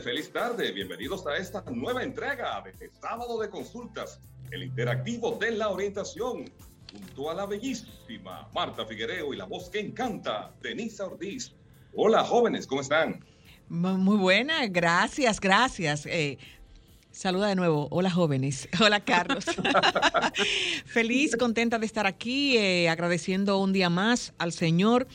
Feliz tarde. Bienvenidos a esta nueva entrega de Sábado de Consultas, el interactivo de la orientación, junto a la bellísima Marta Figuereo y la voz que encanta, Denisa Ortiz. Hola, jóvenes, ¿cómo están? Muy buena, gracias, gracias. Eh, Saluda de nuevo. Hola jóvenes. Hola Carlos. Feliz, contenta de estar aquí, eh, agradeciendo un día más al Señor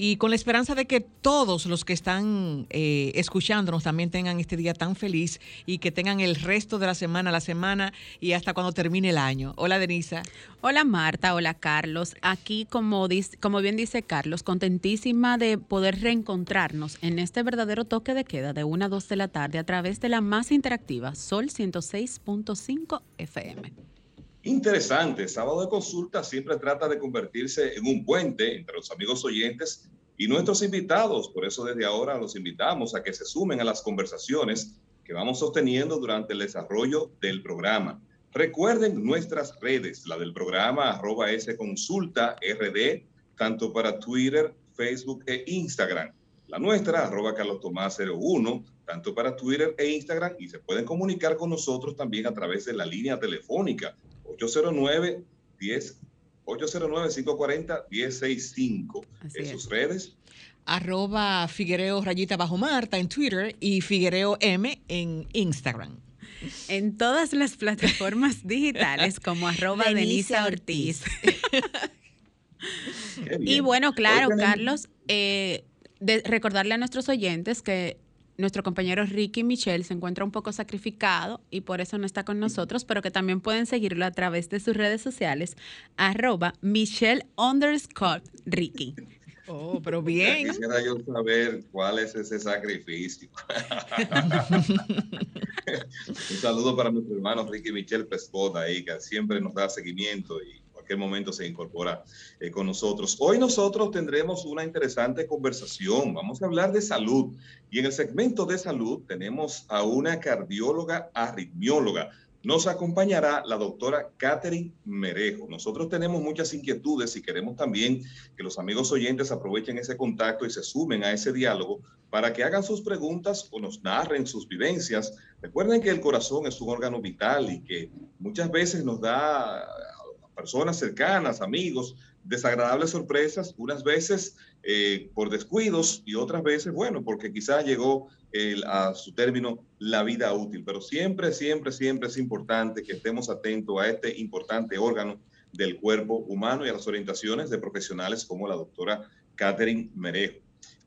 y con la esperanza de que todos los que están eh, escuchándonos también tengan este día tan feliz y que tengan el resto de la semana, la semana y hasta cuando termine el año. Hola Denisa. Hola Marta, hola Carlos. Aquí, como, como bien dice Carlos, contentísima de poder reencontrarnos en este verdadero toque de queda de 1 a 2 de la tarde a través de la más interactiva Sol 106.5 FM. Interesante, sábado de consulta siempre trata de convertirse en un puente entre los amigos oyentes y nuestros invitados. Por eso desde ahora los invitamos a que se sumen a las conversaciones que vamos sosteniendo durante el desarrollo del programa. Recuerden nuestras redes, la del programa arroba S Consulta RD, tanto para Twitter, Facebook e Instagram. La nuestra, arroba Carlos Tomás 01, tanto para Twitter e Instagram, y se pueden comunicar con nosotros también a través de la línea telefónica 809 10 809 540 165 en sus redes. Arroba Figuereo Rayita Bajo Marta en Twitter y Figuereo M en Instagram. En todas las plataformas digitales como arroba Denise Ortiz. y bueno, claro, Carlos, eh, recordarle a nuestros oyentes que nuestro compañero Ricky Michelle se encuentra un poco sacrificado y por eso no está con nosotros, pero que también pueden seguirlo a través de sus redes sociales, arroba Michelle underscore Ricky. Oh, pero bien. Quisiera yo saber cuál es ese sacrificio. Un saludo para nuestro hermano Ricky Michelle Pescota ahí, que siempre nos da seguimiento y qué momento se incorpora eh, con nosotros. Hoy nosotros tendremos una interesante conversación. Vamos a hablar de salud. Y en el segmento de salud tenemos a una cardióloga arritmióloga. Nos acompañará la doctora Catherine Merejo. Nosotros tenemos muchas inquietudes y queremos también que los amigos oyentes aprovechen ese contacto y se sumen a ese diálogo para que hagan sus preguntas o nos narren sus vivencias. Recuerden que el corazón es un órgano vital y que muchas veces nos da personas cercanas, amigos, desagradables sorpresas, unas veces eh, por descuidos y otras veces, bueno, porque quizás llegó a su término la vida útil. Pero siempre, siempre, siempre es importante que estemos atentos a este importante órgano del cuerpo humano y a las orientaciones de profesionales como la doctora Catherine Merejo.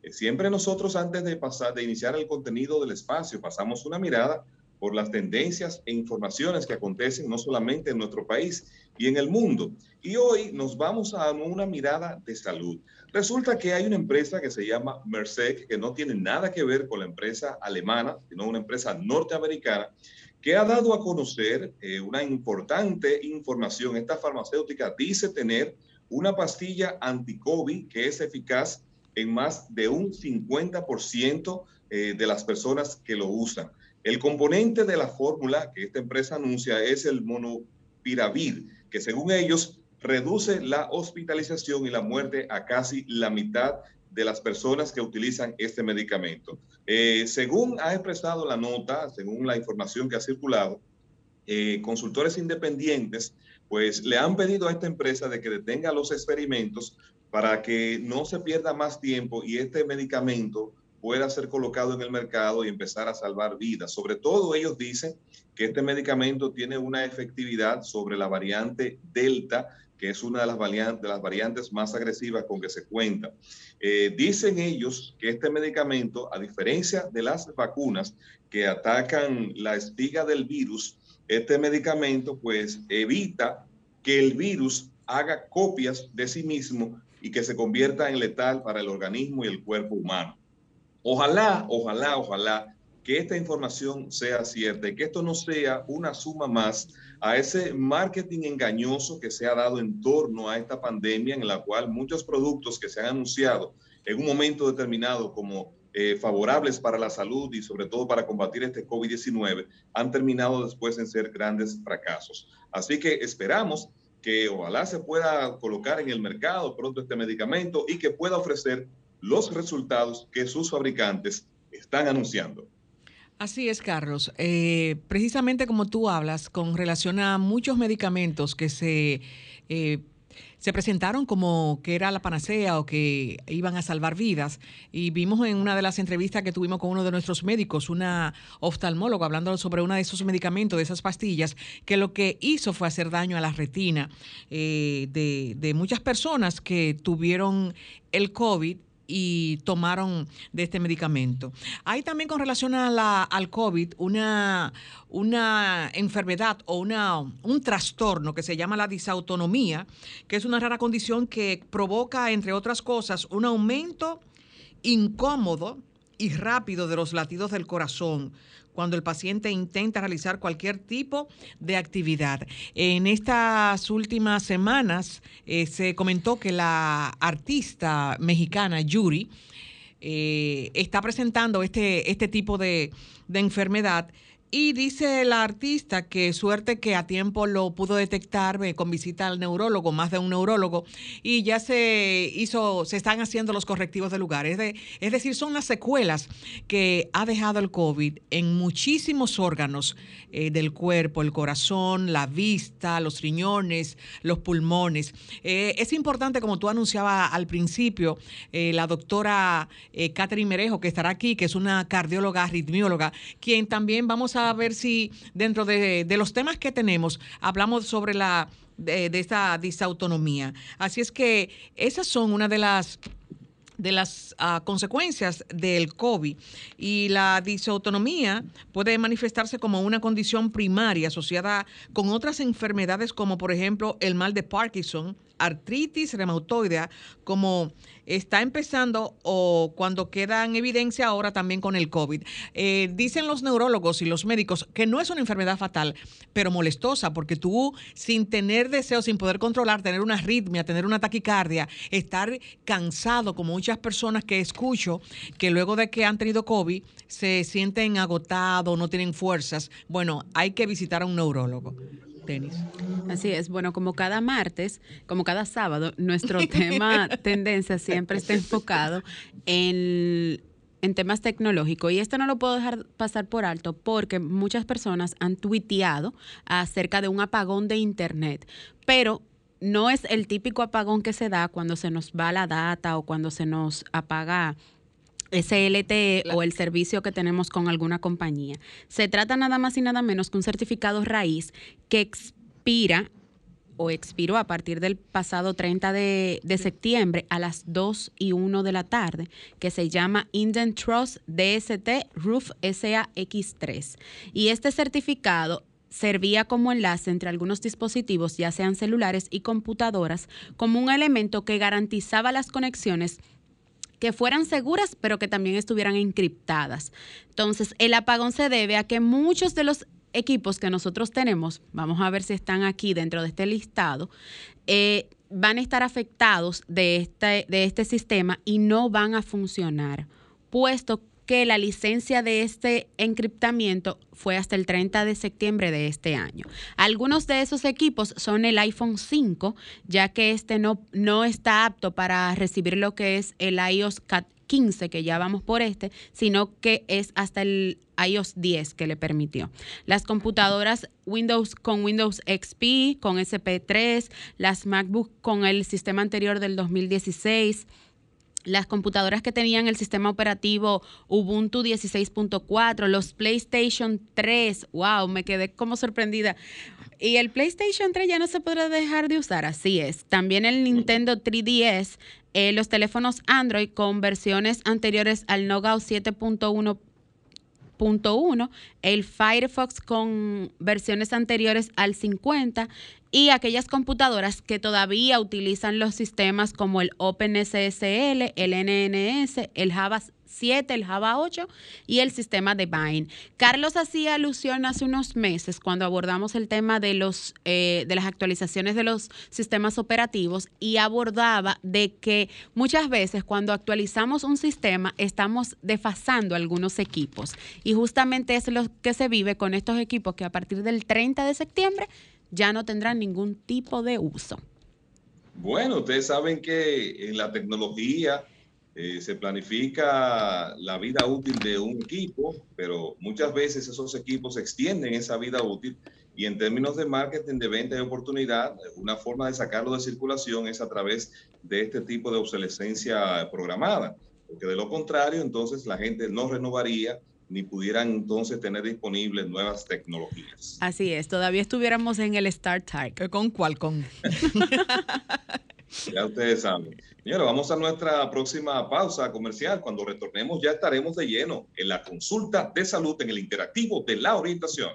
Eh, siempre nosotros antes de pasar, de iniciar el contenido del espacio, pasamos una mirada por las tendencias e informaciones que acontecen no solamente en nuestro país y en el mundo. Y hoy nos vamos a una mirada de salud. Resulta que hay una empresa que se llama Merced, que no tiene nada que ver con la empresa alemana, sino una empresa norteamericana, que ha dado a conocer eh, una importante información. Esta farmacéutica dice tener una pastilla anti-COVID que es eficaz en más de un 50% eh, de las personas que lo usan. El componente de la fórmula que esta empresa anuncia es el monopiravir, que según ellos reduce la hospitalización y la muerte a casi la mitad de las personas que utilizan este medicamento. Eh, según ha expresado la nota, según la información que ha circulado, eh, consultores independientes pues le han pedido a esta empresa de que detenga los experimentos para que no se pierda más tiempo y este medicamento pueda ser colocado en el mercado y empezar a salvar vidas. Sobre todo ellos dicen que este medicamento tiene una efectividad sobre la variante Delta que es una de las, variantes, más agresivas con que se cuenta. Eh, dicen ellos que este medicamento, a diferencia de las vacunas que atacan la espiga del virus, este medicamento pues evita que el virus haga copias de sí mismo y que se convierta en letal para el organismo y el cuerpo humano. Ojalá, ojalá, ojalá que esta información sea cierta y que esto no sea una suma más a ese marketing engañoso que se ha dado en torno a esta pandemia en la cual muchos productos que se han anunciado en un momento determinado como eh, favorables para la salud y sobre todo para combatir este COVID-19 han terminado después en ser grandes fracasos. Así que esperamos que ojalá se pueda colocar en el mercado pronto este medicamento y que pueda ofrecer los resultados que sus fabricantes están anunciando. Así es, Carlos. Eh, precisamente como tú hablas, con relación a muchos medicamentos que se, eh, se presentaron como que era la panacea o que iban a salvar vidas, y vimos en una de las entrevistas que tuvimos con uno de nuestros médicos, una oftalmóloga, hablando sobre uno de esos medicamentos, de esas pastillas, que lo que hizo fue hacer daño a la retina eh, de, de muchas personas que tuvieron el COVID y tomaron de este medicamento. Hay también con relación a la, al COVID una, una enfermedad o una, un trastorno que se llama la disautonomía, que es una rara condición que provoca, entre otras cosas, un aumento incómodo y rápido de los latidos del corazón, cuando el paciente intenta realizar cualquier tipo de actividad. En estas últimas semanas eh, se comentó que la artista mexicana Yuri eh, está presentando este, este tipo de, de enfermedad y dice la artista que suerte que a tiempo lo pudo detectar con visita al neurólogo, más de un neurólogo, y ya se hizo, se están haciendo los correctivos de lugar. Es, de, es decir, son las secuelas que ha dejado el COVID en muchísimos órganos eh, del cuerpo, el corazón, la vista, los riñones, los pulmones. Eh, es importante, como tú anunciabas al principio, eh, la doctora Catherine Merejo, que estará aquí, que es una cardióloga, arritmióloga, quien también vamos a a ver si dentro de, los temas que tenemos hablamos sobre la de, esta disautonomía. Así es que esas son una de las de las ah, consecuencias del COVID y la disautonomía puede manifestarse como una condición primaria asociada con otras enfermedades como por ejemplo el mal de Parkinson, artritis reumatoidea, como está empezando o cuando queda en evidencia ahora también con el COVID. Eh, dicen los neurólogos y los médicos que no es una enfermedad fatal, pero molestosa, porque tú sin tener deseo, sin poder controlar, tener una arritmia, tener una taquicardia, estar cansado, como muchas personas que escucho, que luego de que han tenido COVID se sienten agotados, no tienen fuerzas. Bueno, hay que visitar a un neurólogo. Así es, bueno, como cada martes, como cada sábado, nuestro tema tendencia siempre está enfocado en en temas tecnológicos. Y esto no lo puedo dejar pasar por alto porque muchas personas han tuiteado acerca de un apagón de Internet, pero no es el típico apagón que se da cuando se nos va la data o cuando se nos apaga ese LTE o el servicio que tenemos con alguna compañía. Se trata nada más y nada menos que un certificado raíz que expira o expiró a partir del pasado 30 de, septiembre a las 2 y 1 de la tarde, que se llama Indian Trust DST Roof SAX3. Y este certificado servía como enlace entre algunos dispositivos, ya sean celulares y computadoras, como un elemento que garantizaba las conexiones que fueran seguras, pero que también estuvieran encriptadas. Entonces, el apagón se debe a que muchos de los equipos que nosotros tenemos, vamos a ver si están aquí dentro de este listado, eh, van a estar afectados de este, de este sistema y no van a funcionar, puesto que la licencia de este encriptamiento fue hasta el 30 de septiembre de este año. Algunos de esos equipos son el iPhone 5, ya que este no, no está apto para recibir lo que es el iOS 15, que ya vamos por este, sino que es hasta el iOS 10 que le permitió. Las computadoras Windows con Windows XP, con SP3, las MacBook con el sistema anterior del 2016 las computadoras que tenían el sistema operativo Ubuntu 16.4, los PlayStation 3, wow, me quedé como sorprendida. Y el PlayStation 3 ya no se podrá dejar de usar, así es. También el Nintendo 3DS, eh, los teléfonos Android con versiones anteriores al Knockout 7.1 el Firefox con versiones anteriores al 50 y aquellas computadoras que todavía utilizan los sistemas como el OpenSSL, el NNS, el Java 7, el Java 8 y el sistema de Bind. Carlos hacía alusión hace unos meses cuando abordamos el tema de, los, eh, de las actualizaciones de los sistemas operativos y abordaba de que muchas veces cuando actualizamos un sistema estamos desfasando algunos equipos y justamente es lo que se vive con estos equipos que a partir del 30 de septiembre ya no tendrán ningún tipo de uso. Bueno, ustedes saben que en la tecnología eh, se planifica la vida útil de un equipo, pero muchas veces esos equipos extienden esa vida útil y en términos de marketing, de venta y oportunidad, una forma de sacarlo de circulación es a través de este tipo de obsolescencia programada, porque de lo contrario, entonces la gente no renovaría ni pudieran entonces tener disponibles nuevas tecnologías. Así es, todavía estuviéramos en el Star Trek. ¿Con cuál? Ya ustedes saben. Señora, vamos a nuestra próxima pausa comercial. Cuando retornemos ya estaremos de lleno en la consulta de salud en el interactivo de la orientación.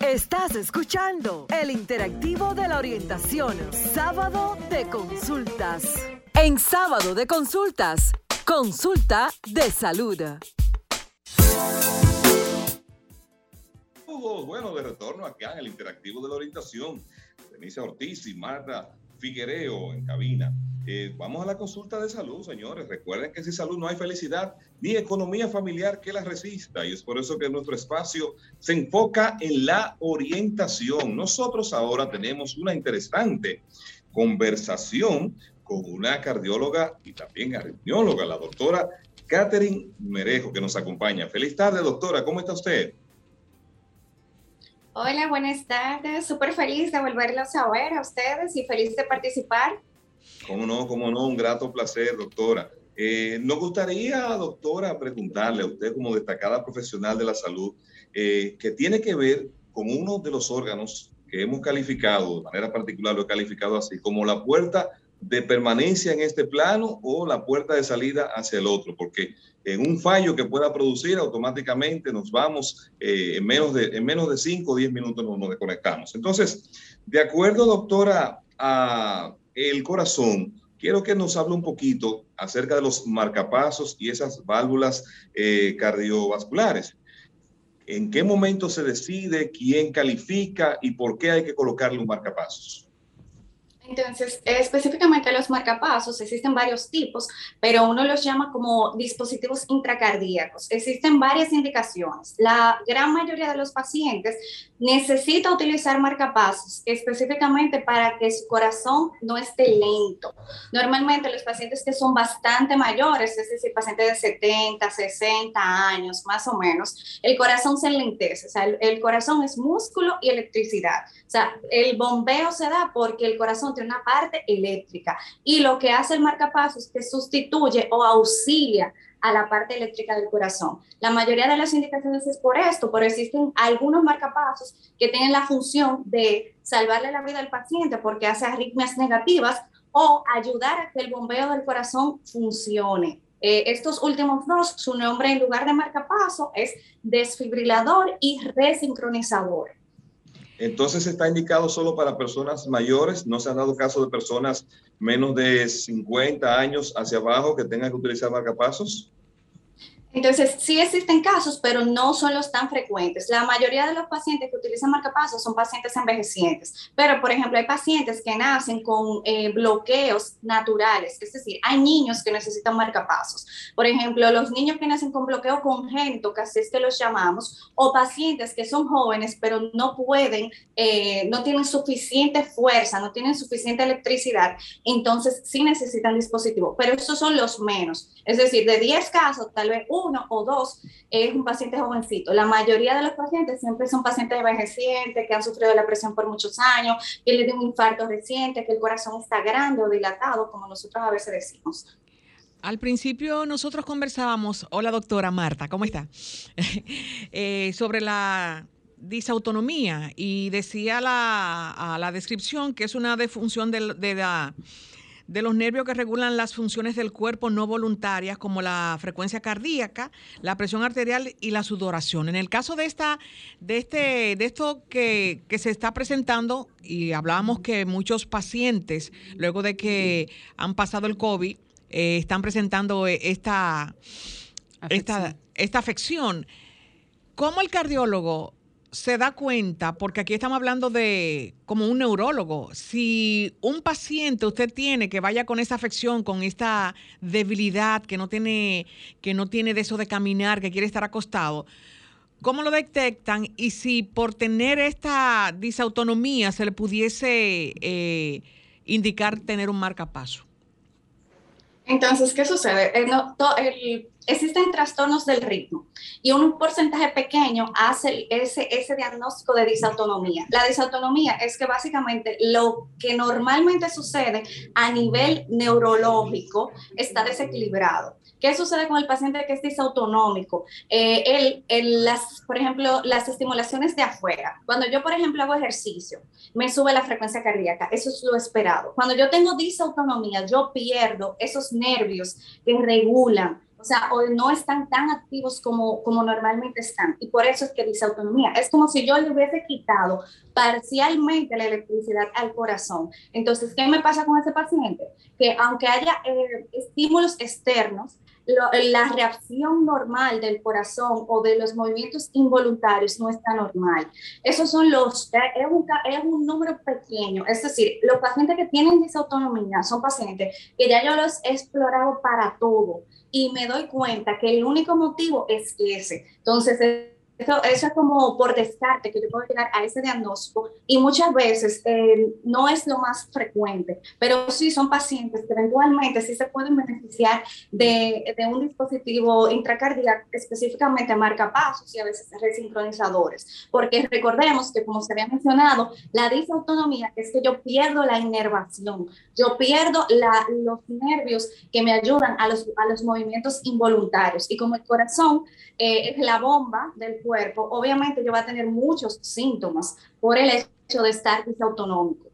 Estás escuchando el interactivo de la orientación, sábado de consultas. En sábado de consultas, consulta de salud. Bueno, de retorno acá en el interactivo de la orientación. Denise Ortiz y Marta Figuereo en cabina. Eh, vamos a la consulta de salud, señores. Recuerden que sin salud no hay felicidad ni economía familiar que la resista. Y es por eso que nuestro espacio se enfoca en la orientación. Nosotros ahora tenemos una interesante conversación con una cardióloga y también arritmióloga, la doctora Catherine Merejo, que nos acompaña. Feliz tarde, doctora. ¿Cómo está usted? Hola, buenas tardes. Súper feliz de volverlos a ver a ustedes y feliz de participar. Cómo no, cómo no, un grato placer, doctora. Eh, nos gustaría, doctora, preguntarle a usted como destacada profesional de la salud, eh, que tiene que ver con uno de los órganos que hemos calificado, de manera particular lo he calificado así, como la puerta de permanencia en este plano o la puerta de salida hacia el otro, porque en un fallo que pueda producir automáticamente nos vamos eh, en, menos de, en menos de 5 o 10 minutos nos, nos desconectamos. Entonces, de acuerdo, doctora, a el corazón, quiero que nos hable un poquito acerca de los marcapasos y esas válvulas eh, cardiovasculares. ¿En qué momento se decide quién califica y por qué hay que colocarle un marcapasos? Entonces, específicamente los marcapasos, existen varios tipos, pero uno los llama como dispositivos intracardíacos. Existen varias indicaciones. La gran mayoría de los pacientes necesita utilizar marcapasos específicamente para que su corazón no esté lento. Normalmente los pacientes que son bastante mayores, es decir, pacientes de 70, 60 años más o menos, el corazón se lentece. O sea, el, corazón es músculo y electricidad. O sea, el bombeo se da porque el corazón una parte eléctrica. Y lo que hace el marcapasos es que sustituye o auxilia a la parte eléctrica del corazón. La mayoría de las indicaciones es por esto, pero existen algunos marcapasos que tienen la función de salvarle la vida al paciente porque hace arritmias negativas o ayudar a que el bombeo del corazón funcione. Eh, estos últimos dos, su nombre en lugar de marcapaso es desfibrilador y resincronizador. Entonces está indicado solo para personas mayores, no se han dado caso de personas menos de 50 años hacia abajo que tengan que utilizar marcapasos. Entonces, sí existen casos, pero no son los tan frecuentes. La mayoría de los pacientes que utilizan marcapasos son pacientes envejecientes, pero por ejemplo hay pacientes que nacen con eh, bloqueos naturales, es decir, hay niños que necesitan marcapasos. Por ejemplo, los niños que nacen con bloqueo congénito, que así es que los llamamos, o pacientes que son jóvenes, pero no pueden, eh, no tienen suficiente fuerza, no tienen suficiente electricidad, entonces sí necesitan dispositivo, pero esos son los menos. Es decir, de 10 casos, tal vez uno o dos es un paciente jovencito. La mayoría de los pacientes siempre son pacientes envejecientes que han sufrido la presión por muchos años, que le dio un infarto reciente, que el corazón está grande o dilatado, como nosotros a veces decimos. Al principio nosotros conversábamos, hola doctora Marta, ¿cómo está? Eh, sobre la disautonomía y decía la, a la descripción que es una defunción de, de, la, de los nervios que regulan las funciones del cuerpo no voluntarias como la frecuencia cardíaca, la presión arterial y la sudoración. En el caso de esta, de este, de esto que, que se está presentando, y hablábamos que muchos pacientes, luego de que han pasado el COVID, eh, están presentando esta esta, esta afección. ¿Cómo el cardiólogo se da cuenta, porque aquí estamos hablando de como un neurólogo, si un paciente usted tiene que vaya con esa afección, con esta debilidad, que no tiene, que no tiene de eso de caminar, que quiere estar acostado, ¿cómo lo detectan? Y si por tener esta disautonomía se le pudiese eh, indicar tener un marcapaso. Entonces, ¿qué sucede? Eh, existen trastornos del ritmo y un porcentaje pequeño hace ese, ese diagnóstico de disautonomía. La disautonomía es que básicamente lo que normalmente sucede a nivel neurológico está desequilibrado. ¿Qué sucede con el paciente que es disautonómico? Eh, las, por ejemplo, las estimulaciones de afuera. Cuando yo, por ejemplo, hago ejercicio, me sube la frecuencia cardíaca. Eso es lo esperado. Cuando yo tengo disautonomía, yo pierdo esos nervios que regulan o sea, o no están tan activos como, como normalmente están. Y por eso es que disautonomía. Es como si yo le hubiese quitado parcialmente la electricidad al corazón. Entonces, ¿qué me pasa con ese paciente? Que aunque haya eh, estímulos externos, la reacción normal del corazón o de los movimientos involuntarios no está normal. Esos son los, es un, es un número pequeño, es decir, los pacientes que tienen disautonomía son pacientes que ya yo los he explorado para todo y me doy cuenta que el único motivo es ese. Entonces, eso, es como por descarte que yo puedo llegar a ese diagnóstico y muchas veces eh, no es lo más frecuente, pero sí son pacientes que eventualmente sí se pueden beneficiar de, de un dispositivo intracardíaco, específicamente marcapasos y a veces resincronizadores, porque recordemos que como se había mencionado, la disautonomía es que yo pierdo la inervación, yo pierdo la, los nervios que me ayudan a los, a los movimientos involuntarios. Y como el corazón eh, es la bomba del cuerpo, obviamente yo va a tener muchos síntomas por el hecho de estar disautonómico.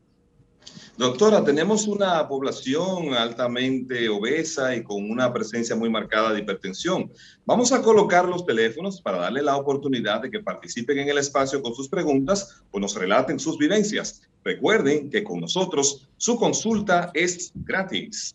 Doctora, tenemos una población altamente obesa y con una presencia muy marcada de hipertensión. Vamos a colocar los teléfonos para darle la oportunidad de que participen en el espacio con sus preguntas o nos relaten sus vivencias. Recuerden que con nosotros su consulta es gratis.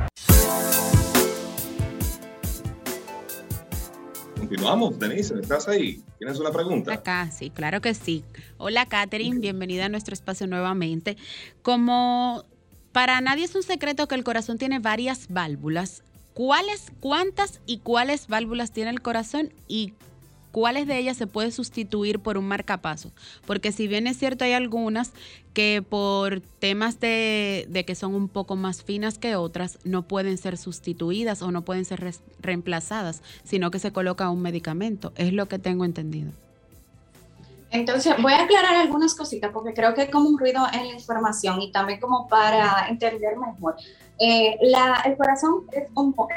Continuamos, Denise, ¿estás ahí? ¿Tienes una pregunta? Acá, sí, claro que sí. Hola, Katherine, bienvenida a nuestro espacio nuevamente. Como para nadie es un secreto que el corazón tiene varias válvulas, ¿cuáles, cuántas y cuáles válvulas tiene el corazón y cuáles de ellas se puede sustituir por un marcapaso. Porque si bien es cierto, hay algunas que por temas de, que son un poco más finas que otras, no pueden ser sustituidas o no pueden ser reemplazadas, sino que se coloca un medicamento. Es lo que tengo entendido. Entonces, voy a aclarar algunas cositas porque creo que hay como un ruido en la información y también como para entender mejor. Eh, el corazón es,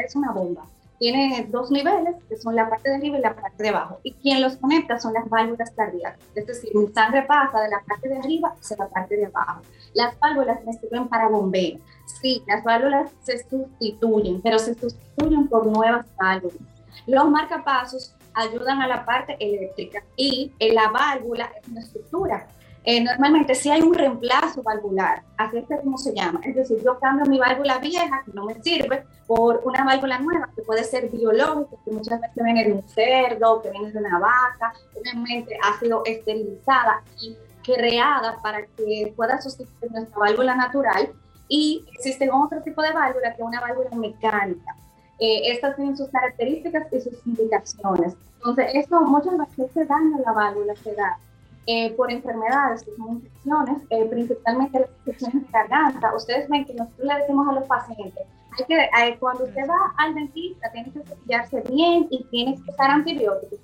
es una bomba tiene dos niveles, que son la parte de arriba y la parte de abajo. Y quien los conecta son las válvulas cardíacas. Es decir, mi sangre pasa de la parte de arriba hacia la parte de abajo. Las válvulas me sirven para bombeo. Sí, las válvulas se sustituyen, pero se sustituyen por nuevas válvulas. Los marcapasos ayudan a la parte eléctrica y la válvula es una estructura eh, normalmente si hay un reemplazo valvular, así es como se llama, es decir, yo cambio mi válvula vieja que no me sirve por una válvula nueva que puede ser biológica, que muchas veces viene de un cerdo, que viene de una vaca, obviamente ha sido esterilizada y creada para que pueda sustituir nuestra válvula natural y existen otro tipo de válvula que es una válvula mecánica. Eh, estas tienen sus características y sus indicaciones. Entonces, esto muchas veces se daña la válvula, se da eh, por enfermedades, que son infecciones, eh, principalmente las infecciones de garganta. Ustedes ven que nosotros le decimos a los pacientes, hay que, cuando usted va al dentista, tiene que cepillarse bien y tiene que usar antibióticos,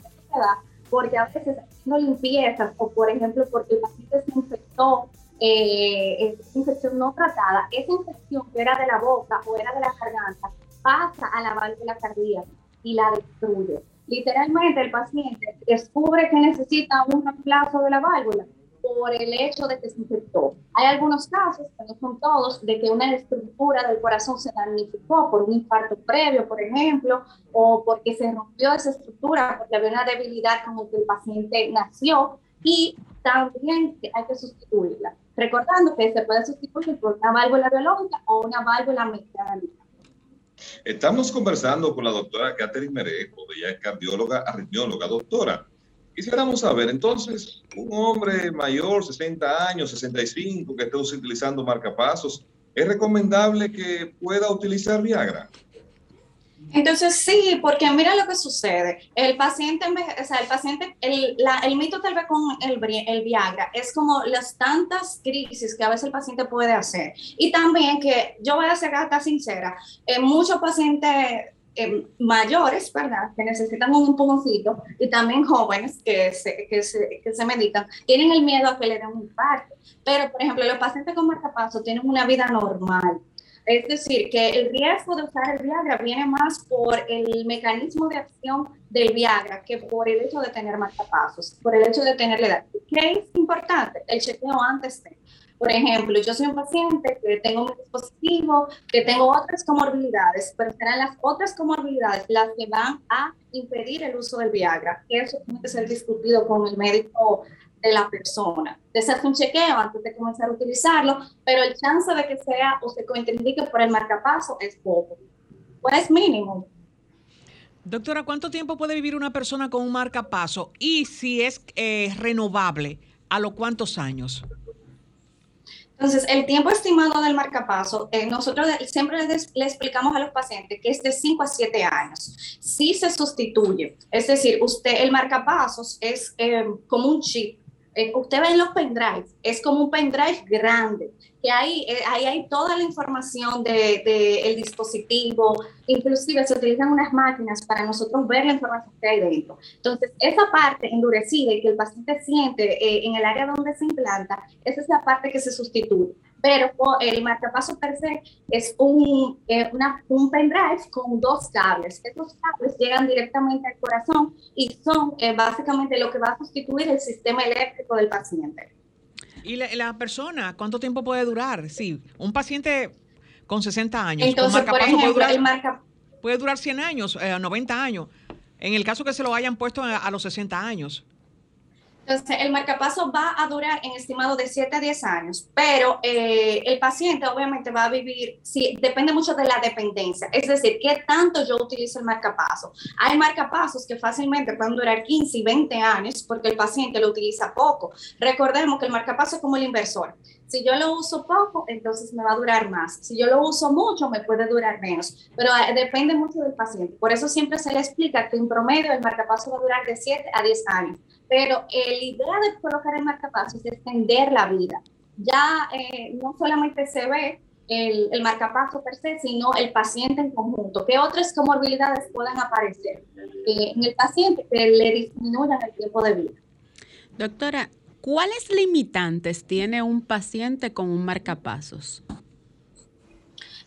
porque a veces no limpiezas o, por ejemplo, porque el paciente se infectó eh, infección no tratada, esa infección que era de la boca o era de la garganta pasa a la válvula cardíaca y la destruye. Literalmente el paciente descubre que necesita un reemplazo de la válvula por el hecho de que se infectó. Hay algunos casos, no son todos, de que una estructura del corazón se damnificó por un infarto previo, por ejemplo, o porque se rompió esa estructura, porque había una debilidad con la que el paciente nació y también hay que sustituirla. Recordando que se puede sustituir por una válvula biológica o una válvula mecánica. Estamos conversando con la doctora Catherine Merejo, ella es cardióloga, arritmióloga. Doctora, quisiéramos saber, entonces, un hombre mayor, 60 años, 65, que esté utilizando marcapasos, ¿es recomendable que pueda utilizar Viagra? Entonces sí, porque mira lo que sucede. El paciente, o sea, el paciente, el, mito tal vez con el, el, Viagra es como las tantas crisis que a veces el paciente puede hacer. Y también que yo voy a ser acá sincera, eh, muchos pacientes eh, mayores, ¿verdad? Que necesitan un empujoncito y también jóvenes que se, que, se, que se medican, tienen el miedo a que le den un infarto. Pero, por ejemplo, los pacientes con marcapaso tienen una vida normal es decir, que el riesgo de usar el Viagra viene más por el mecanismo de acción del Viagra que por el hecho de tener marcapasos, por el hecho de tener la edad. ¿Qué es importante? El chequeo antes. Por ejemplo, yo soy un paciente que tengo un dispositivo, que tengo otras comorbilidades, pero serán las otras comorbilidades las que van a impedir el uso del Viagra. Eso tiene que ser discutido con el médico de la persona, de un chequeo antes de comenzar a utilizarlo, pero el chance de que sea o se contraindique por el marcapaso es poco, pues es mínimo. Doctora, ¿cuánto tiempo puede vivir una persona con un marcapaso? Y si es eh, renovable, ¿a los cuántos años? Entonces, el tiempo estimado del marcapaso, eh, nosotros siempre le explicamos a los pacientes que es de 5 a 7 años. Si se sustituye, es decir, usted, el marcapasos es eh, como un chip eh, usted ve en los pendrives, es como un pendrive grande, que ahí, eh, ahí hay toda la información del de, el dispositivo, inclusive se utilizan unas máquinas para nosotros ver la información que hay dentro. Entonces, esa parte endurecida y que el paciente siente eh, en el área donde se implanta, esa es la parte que se sustituye pero el marcapaso per se es un, eh, un pendrive con dos cables. Estos cables llegan directamente al corazón y son eh, básicamente lo que va a sustituir el sistema eléctrico del paciente. ¿Y la, persona cuánto tiempo puede durar? Sí, un paciente con 60 años. Entonces, por ejemplo, puede durar, marca... puede durar 100 años, 90 eh, años. En el caso que se lo hayan puesto a los 60 años. Entonces, el marcapaso va a durar en estimado de 7 a 10 años, pero eh, el paciente obviamente va a vivir, sí, depende mucho de la dependencia, es decir, qué tanto yo utilizo el marcapaso. Hay marcapasos que fácilmente pueden durar 15 y 20 años porque el paciente lo utiliza poco. Recordemos que el marcapaso es como el inversor. Si yo lo uso poco, entonces me va a durar más. Si yo lo uso mucho, me puede durar menos. Pero eh, depende mucho del paciente. Por eso siempre se le explica que en promedio el marcapaso va a durar de 7 a 10 años pero la idea de colocar el marcapaso es extender la vida. Ya eh, no solamente se ve el, el, marcapaso per se, sino el paciente en conjunto. ¿Qué otras comorbilidades puedan aparecer eh, en el paciente que le disminuyan el tiempo de vida? Doctora, ¿cuáles limitantes tiene un paciente con un marcapasos?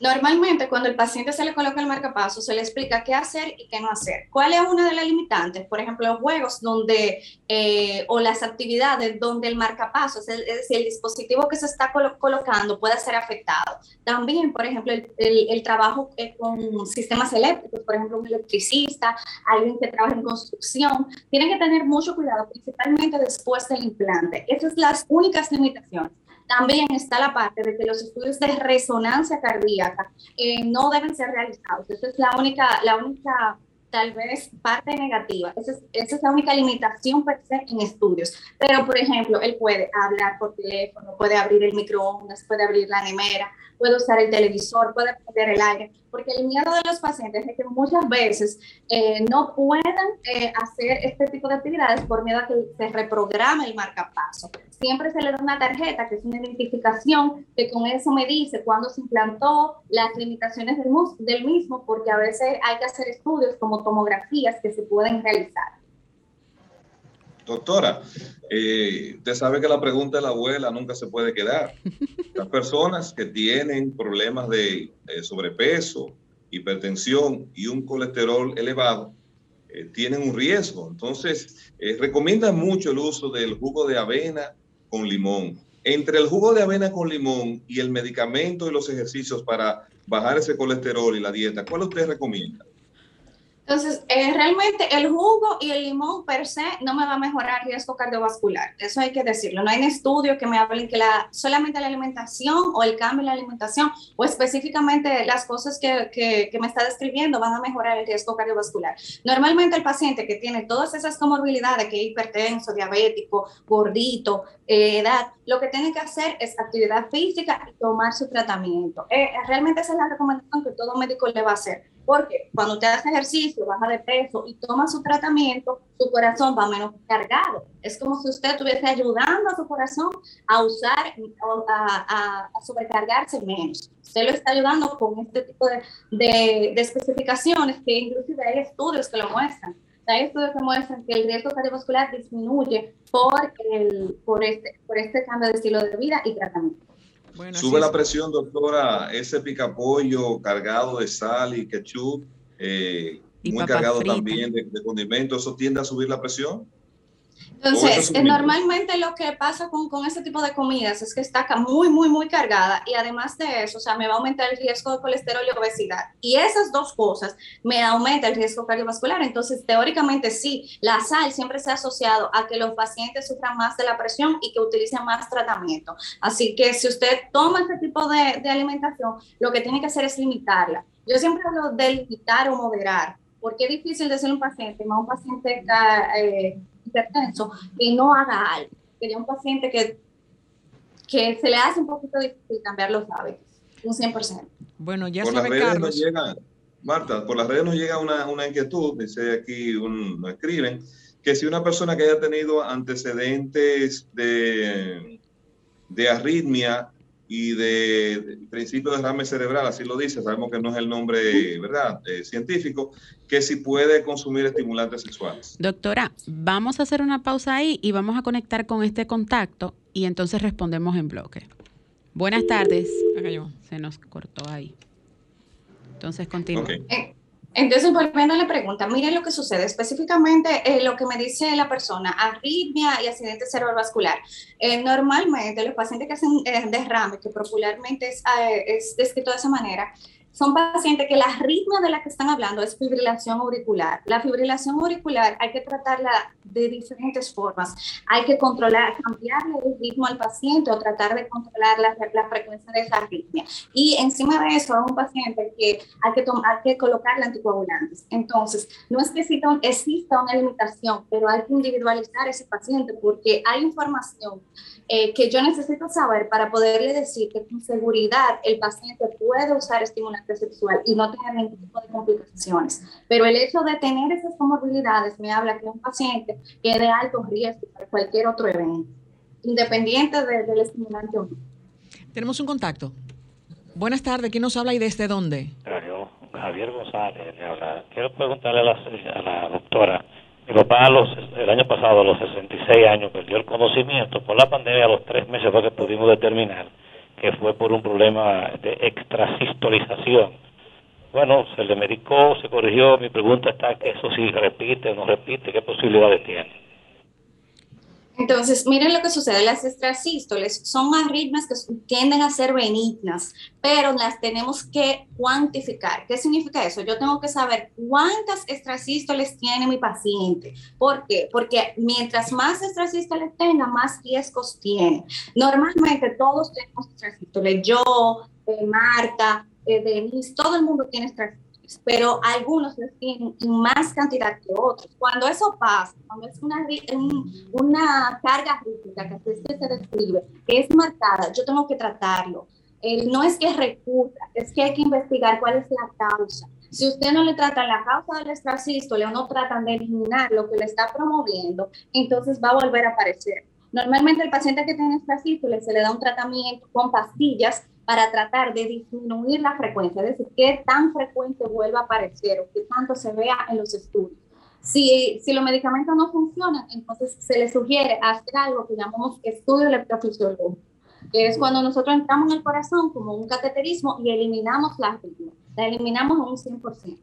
Normalmente, cuando el paciente se le coloca el marcapaso, se le explica qué hacer y qué no hacer. ¿Cuál es una de las limitantes? Por ejemplo, los juegos donde, eh, o las actividades donde el marcapaso, es, decir, el dispositivo que se está colocando puede ser afectado. También, por ejemplo, el, trabajo eh, con sistemas eléctricos, por ejemplo, un electricista, alguien que trabaja en construcción, tienen que tener mucho cuidado, principalmente después del implante. Esas son las únicas limitaciones. También está la parte de que los estudios de resonancia cardíaca eh, no deben ser realizados. Esa es la única, la única tal vez parte negativa. Esa es, la única limitación per se en estudios. Pero, por ejemplo, él puede hablar por teléfono, puede abrir el microondas, puede abrir la nemera, puede usar el televisor, puede prender el aire, porque el miedo de los pacientes es que muchas veces eh, no puedan eh, hacer este tipo de actividades por miedo a que se reprograme el marcapaso. Siempre se le da una tarjeta que es una identificación que con eso me dice cuándo se implantó, las limitaciones del, del mismo, porque a veces hay que hacer estudios como tomografías que se pueden realizar. Doctora, eh, usted sabe que la pregunta de la abuela nunca se puede quedar. Las personas que tienen problemas de sobrepeso, hipertensión y un colesterol elevado eh, tienen un riesgo. Entonces, eh, recomienda mucho el uso del jugo de avena con limón. Entre el jugo de avena con limón y el medicamento y los ejercicios para bajar ese colesterol y la dieta, ¿cuál usted recomienda? Entonces, eh, realmente el jugo y el limón per se no me va a mejorar el riesgo cardiovascular. Eso hay que decirlo. No hay un estudio que me hablen que la, solamente la alimentación o el cambio en la alimentación o específicamente las cosas que, que, me está describiendo van a mejorar el riesgo cardiovascular. Normalmente el paciente que tiene todas esas comorbilidades, que es hipertenso, diabético, gordito, eh, edad, lo que tiene que hacer es actividad física y tomar su tratamiento. Eh, realmente esa es la recomendación que todo médico le va a hacer porque cuando usted hace ejercicio, baja de peso y toma su tratamiento, su corazón va menos cargado. Es como si usted estuviese ayudando a su corazón a usar, a, a, sobrecargarse menos. Usted lo está ayudando con este tipo de, de, especificaciones que inclusive hay estudios que lo muestran. Hay estudios que muestran que el riesgo cardiovascular disminuye por, el, por, este, por este cambio de estilo de vida y tratamiento. Sube la presión, doctora, ese picapollo cargado de sal y ketchup, eh, muy cargado también de, de condimentos, ¿eso tiende a subir la presión? Entonces, normalmente lo que pasa con, con este tipo de comidas es que está muy, muy, muy cargada y además de eso, o sea, me va a aumentar el riesgo de colesterol y obesidad. Y esas dos cosas me aumenta el riesgo cardiovascular. Entonces, teóricamente sí, la sal siempre se ha asociado a que los pacientes sufran más de la presión y que utilicen más tratamiento. Así que si usted toma este tipo de, de alimentación, lo que tiene que hacer es limitarla. Yo siempre hablo de limitar o moderar, porque es difícil decirle a un paciente, más un paciente eh, hipertenso, que no haga algo. Quería un paciente que, que se le hace un poquito difícil cambiar los hábitos, un 100%. Bueno, ya por sabe, las redes Carlos. Nos llega, Marta, por las redes nos llega una, una inquietud, dice aquí, un, nos escriben, que si una persona que haya tenido antecedentes de, de arritmia y de principio de derrame cerebral, así lo dice, sabemos que no es el nombre, ¿verdad?, eh, científico, que si puede consumir estimulantes sexuales. Doctora, vamos a hacer una pausa ahí y vamos a conectar con este contacto y entonces respondemos en bloque. Buenas tardes. Se nos cortó ahí. Entonces continúa. Okay. Entonces, volviendo a la pregunta, miren lo que sucede, específicamente eh, lo que me dice la persona, arritmia y accidente cerebrovascular. Eh, normalmente los pacientes que hacen eh, derrame, que popularmente es, es descrito de esa manera, son pacientes que la arritmia de la que están hablando es fibrilación auricular. La fibrilación auricular hay que tratarla de diferentes formas. Hay que controlar, cambiarle el ritmo al paciente o tratar de controlar la, la frecuencia de esa arritmia. Y encima de eso, es un paciente que hay que, tomar, hay que colocarle anticoagulantes. Entonces, no es que exista, exista una limitación, pero hay que individualizar ese paciente porque hay información eh, que yo necesito saber para poderle decir que con seguridad el paciente puede usar estimulante sexual y no tener ningún tipo de complicaciones. Pero el hecho de tener esas comorbilidades me habla que un paciente que es de alto riesgo para cualquier otro evento, independiente de, del estimulante o no. Tenemos un contacto. Buenas tardes, ¿quién nos habla y desde dónde? Yo, Javier González, le habla. Quiero preguntarle a la, a la doctora. Mi papá el año pasado, a los 66 años, perdió el conocimiento. Por la pandemia, a los tres meses fue que pudimos determinar que fue por un problema de extrasistolización. Bueno, se le medicó, se corrigió. Mi pregunta está que eso sí repite o no repite, ¿qué posibilidades tiene? Entonces, miren lo que sucede, las extrasístoles son arritmias que tienden a ser benignas, pero las tenemos que cuantificar. ¿Qué significa eso? Yo tengo que saber cuántas extrasístoles tiene mi paciente. ¿Por qué? Porque mientras más extrasístoles tenga, más riesgos tiene. Normalmente todos tenemos extrasístoles. Yo, eh, Marta, eh, Denise, todo el mundo tiene extrasístoles pero algunos tienen más cantidad que otros. Cuando eso pasa, cuando es una, una carga rígica que así se describe, que es marcada, yo tengo que tratarlo. no es que recurra, es que hay que investigar cuál es la causa. Si usted no le trata la causa del estrasístole o no tratan de eliminar lo que le está promoviendo, entonces va a volver a aparecer. Normalmente el paciente que tiene estrasístole se le da un tratamiento con pastillas para tratar de disminuir la frecuencia, es decir, qué tan frecuente vuelva a aparecer o qué tanto se vea en los estudios. Si, si los medicamentos no funcionan, entonces se le sugiere hacer algo que llamamos estudio electrofisiológico, que es cuando nosotros entramos en el corazón como un cateterismo y eliminamos la arritmia, la eliminamos en un 100%.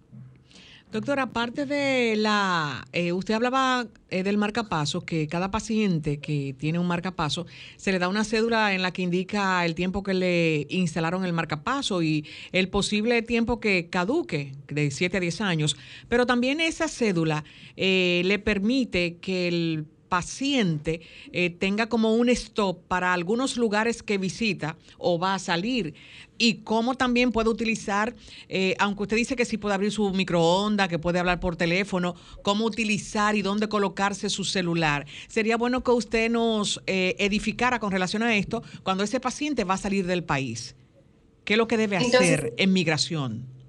Doctora, aparte de la, eh, usted hablaba eh, del marcapaso, que cada paciente que tiene un marcapaso se le da una cédula en la que indica el tiempo que le instalaron el marcapaso y el posible tiempo que caduque, de 7 a 10 años, pero también esa cédula eh, le permite que el paciente tenga como un stop para algunos lugares que visita o va a salir y cómo también puede utilizar, eh, aunque usted dice que sí puede abrir su microondas, que puede hablar por teléfono, cómo utilizar y dónde colocarse su celular. Sería bueno que usted nos eh, edificara con relación a esto cuando ese paciente va a salir del país. ¿Qué es lo que debe hacer en migración?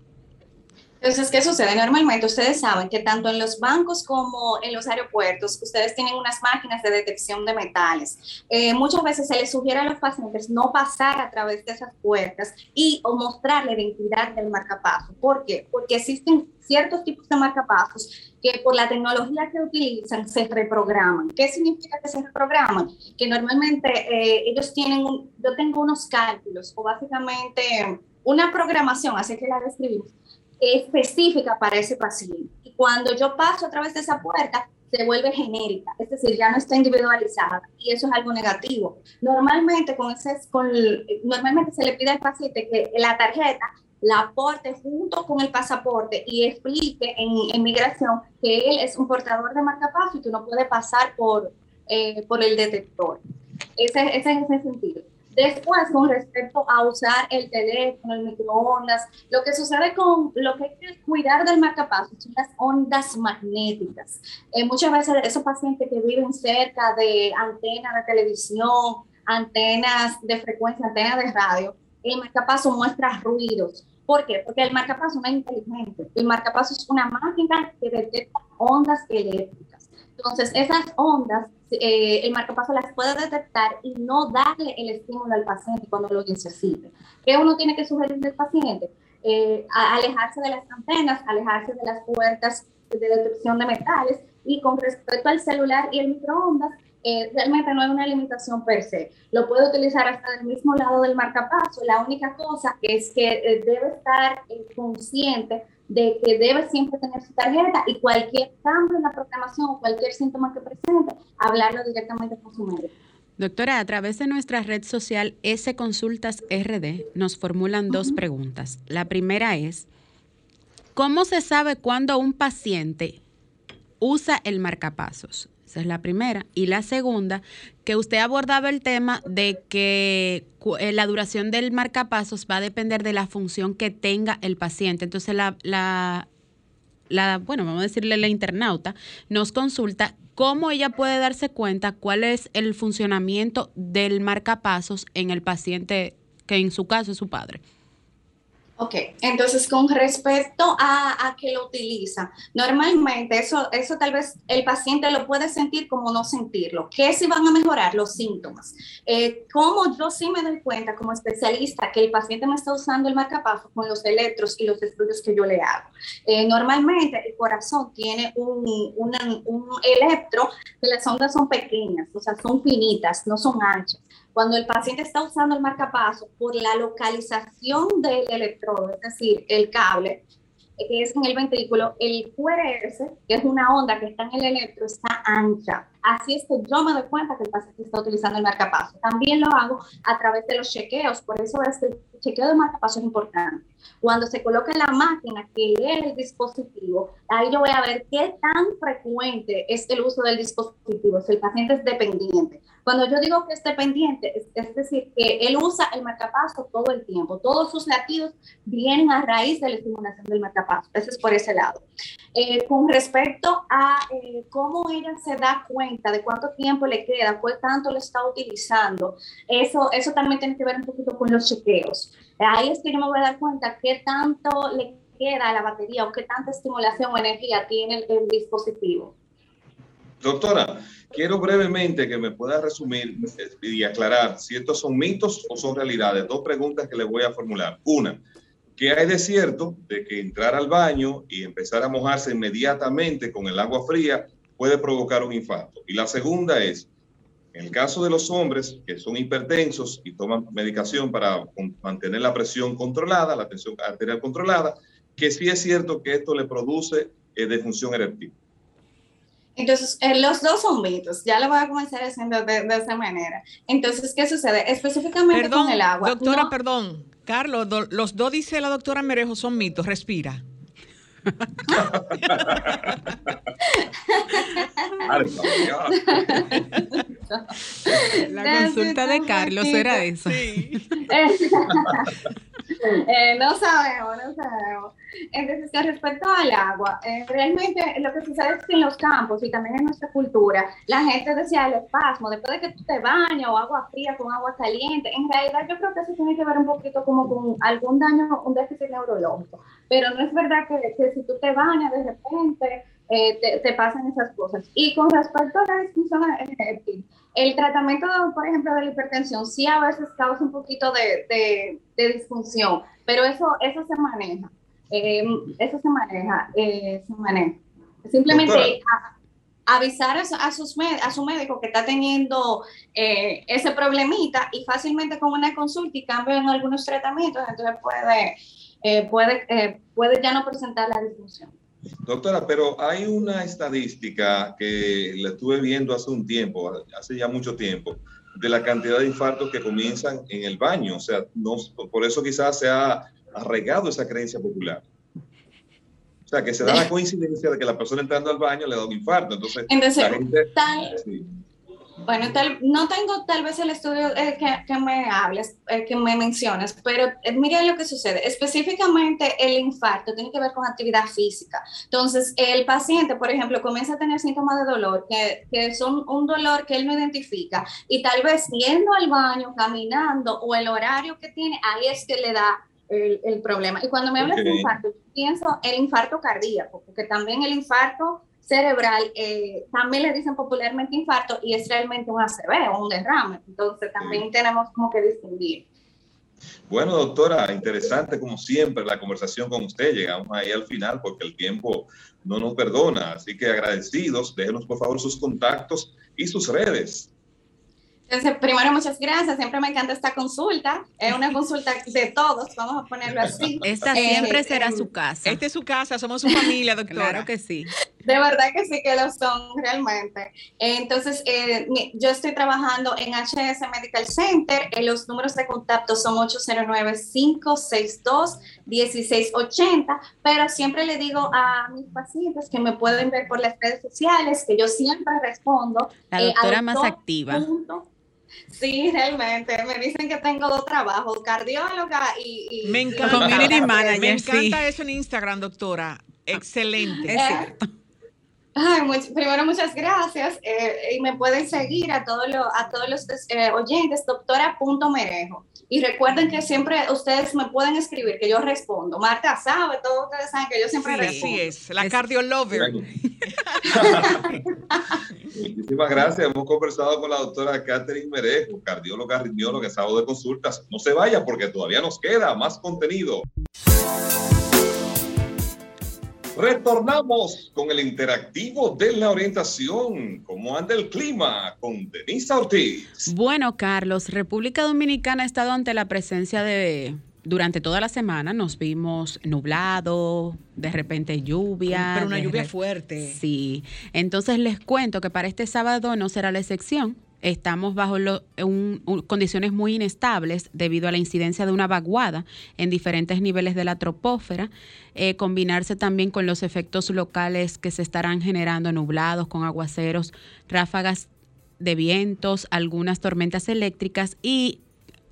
Entonces, ¿qué sucede? Normalmente ustedes saben que tanto en los bancos como en los aeropuertos, ustedes tienen unas máquinas de detección de metales. Eh, muchas veces se les sugiere a los pacientes no pasar a través de esas puertas y o mostrar la identidad del marcapaso. ¿Por qué? Porque existen ciertos tipos de marcapasos que por la tecnología que utilizan se reprograman. ¿Qué significa que se reprograman? Que normalmente eh, ellos tienen, un, yo tengo unos cálculos o básicamente una programación, así que la describimos, específica para ese paciente. Y cuando yo paso a través de esa puerta, se vuelve genérica, es decir, ya no está individualizada y eso es algo negativo. Normalmente, con ese, con, normalmente se le pide al paciente que la tarjeta la aporte junto con el pasaporte y explique en, en migración que él es un portador de marcapaso y que no puede pasar por, eh, por el detector. Ese, ese es ese sentido. Después, con respecto a usar el teléfono, el microondas, lo que sucede con lo que hay que cuidar del marcapasos son las ondas magnéticas. Eh, muchas veces esos pacientes que viven cerca de antenas de televisión, antenas de frecuencia, antenas de radio, el marcapaso muestra ruidos. ¿Por qué? Porque el marcapaso no es inteligente. El marcapaso es una máquina que detecta ondas eléctricas. Entonces, esas ondas eh, el marcapaso las puede detectar y no darle el estímulo al paciente cuando lo necesite. ¿Qué uno tiene que sugerir al paciente? Eh, alejarse de las antenas, alejarse de las puertas de detección de metales y con respecto al celular y el microondas, eh, realmente no hay una limitación per se. Lo puede utilizar hasta del mismo lado del marcapaso. La única cosa es que debe estar consciente de que debe siempre tener su tarjeta y cualquier cambio en la programación o cualquier síntoma que presente, hablarlo directamente con su médico. Doctora, a través de nuestra red social S Consultas RD nos formulan dos preguntas. La primera es, ¿cómo se sabe cuándo un paciente usa el marcapasos? Esa es la primera. Y la segunda, que usted abordaba el tema de que eh, la duración del marcapasos va a depender de la función que tenga el paciente. Entonces, la, la, la bueno, vamos a decirle la internauta, nos consulta cómo ella puede darse cuenta cuál es el funcionamiento del marcapasos en el paciente que en su caso es su padre. Ok, entonces con respecto a, a, que lo utiliza, normalmente eso, eso tal vez el paciente lo puede sentir como no sentirlo. ¿Qué si van a mejorar los síntomas? Eh, yo sí me doy cuenta como especialista que el paciente me está usando el marcapaso con los electros y los estudios que yo le hago. Eh, normalmente el corazón tiene un, un electro que las ondas son pequeñas, o sea, son finitas, no son anchas. Cuando el paciente está usando el marcapaso, por la localización del electrodo, es decir, el cable, que es en el ventrículo, el QRS, que es una onda que está en el electro, está ancha. Así es que yo me doy cuenta que el paciente está utilizando el marcapaso. También lo hago a través de los chequeos, por eso es que el chequeo de marcapaso es importante. Cuando se coloca la máquina que lee el dispositivo, ahí yo voy a ver qué tan frecuente es el uso del dispositivo, si el paciente es dependiente. Cuando yo digo que es dependiente, es, decir, que él usa el marcapaso todo el tiempo, todos sus latidos vienen a raíz de la estimulación del marcapaso. Eso es por ese lado. Eh, con respecto a eh, cómo ella se da cuenta de cuánto tiempo le queda, cuál tanto lo está utilizando, eso, eso también tiene que ver un poquito con los chequeos. Ahí es que yo me voy a dar cuenta qué tanto le queda a la batería o qué tanta estimulación o energía tiene el dispositivo. Doctora, quiero brevemente que me pueda resumir y aclarar si estos son mitos o son realidades. Dos preguntas que le voy a formular. Una, ¿qué hay de cierto de que entrar al baño y empezar a mojarse inmediatamente con el agua fría puede provocar un infarto? Y la segunda es, en el caso de los hombres que son hipertensos y toman medicación para mantener la presión controlada, la tensión arterial controlada, que sí es cierto que esto le produce eh, defunción eréctil. Entonces, eh, los dos son mitos. Ya lo voy a comenzar haciendo de, esa manera. Entonces, ¿qué sucede? Específicamente con el agua. Doctora, perdón. Carlos, los dos, dice la doctora Merejo, son mitos. Respira. La consulta de Carlos era eso. Sí. Eh, no sabemos, no sabemos. Entonces, con respecto al agua, eh, realmente lo que sucede es que en los campos y también en nuestra cultura, la gente decía el espasmo, después de que tú te bañas o agua fría con agua caliente, en realidad yo creo que eso tiene que ver un poquito como con algún daño, un déficit neurológico, pero no es verdad que, que si tú te bañas de repente eh, te, pasan esas cosas. Y con respecto a la disfunción eréctil, el tratamiento, por ejemplo, de la hipertensión sí a veces causa un poquito de, de, disfunción, pero eso, eso se maneja. Eh, eso se maneja, eh, se maneja. Simplemente avisar a, a, sus a su médico que está teniendo eh, ese problemita y fácilmente con una consulta y cambio en algunos tratamientos, entonces puede, puede, puede ya no presentar la disfunción. Doctora, pero hay una estadística que la estuve viendo hace un tiempo, hace ya mucho tiempo, de la cantidad de infartos que comienzan en el baño. O sea, no, por eso quizás se ha arraigado esa creencia popular. O sea, que se da la coincidencia de que la persona entrando al baño le da un infarto. Entonces, la gente, bueno, tal, no tengo tal vez el estudio eh, que, que, me hables, eh, que me mencionas, pero eh, mira lo que sucede. Específicamente el infarto tiene que ver con actividad física. Entonces, el paciente, por ejemplo, comienza a tener síntomas de dolor, que, que son un dolor que él no identifica, y tal vez yendo al baño, caminando, o el horario que tiene, ahí es que le da el, el problema. Y cuando me hablas de infarto, pienso el infarto cardíaco, porque también el infarto cerebral, eh, también le dicen popularmente infarto y es realmente un ACV o un derrame. Entonces también tenemos como que distinguir. Bueno, doctora, interesante como siempre la conversación con usted. Llegamos ahí al final porque el tiempo no nos perdona. Así que agradecidos, déjenos por favor sus contactos y sus redes. Entonces, primero, muchas gracias. Siempre me encanta esta consulta. Es una consulta de todos, vamos a ponerlo así. Esta siempre eh, será su casa. Esta es su casa, somos su familia, doctora. claro que sí. De verdad que sí que lo son, realmente. Entonces, eh, yo estoy trabajando en HS Medical Center. Eh, los números de contacto son 809-562-1680, pero siempre le digo a mis pacientes que me pueden ver por las redes sociales, que yo siempre respondo. La doctora más activa. Sí, realmente. Me dicen que tengo dos trabajos, cardióloga y... me encanta, me encanta eso en Instagram, doctora. Excelente. Es cierto. Ay, primero, muchas gracias. Eh, y me pueden seguir a, todo lo, a todos los eh, oyentes, doctora.merejo. Y recuerden que siempre ustedes me pueden escribir, que yo respondo. Marta sabe, todos ustedes saben que yo siempre respondo. Sí, es, la cardiolover. Muchísimas gracias. Hemos conversado con la doctora Catherine Merejo, cardióloga, arritmióloga, sábado de consultas. No se vaya porque todavía nos queda más contenido. Retornamos con el interactivo de la orientación. ¿Cómo anda el clima? Con Denise Ortiz. Bueno, Carlos, República Dominicana ha estado ante la presencia de durante toda la semana nos vimos nublado, de repente lluvia. Pero una lluvia fuerte. Sí. Entonces les cuento que para este sábado no será la excepción. Estamos bajo condiciones muy inestables debido a la incidencia de una vaguada en diferentes niveles de la tropósfera, eh, combinarse también con los efectos locales que se estarán generando nublados, con aguaceros, ráfagas de vientos, algunas tormentas eléctricas y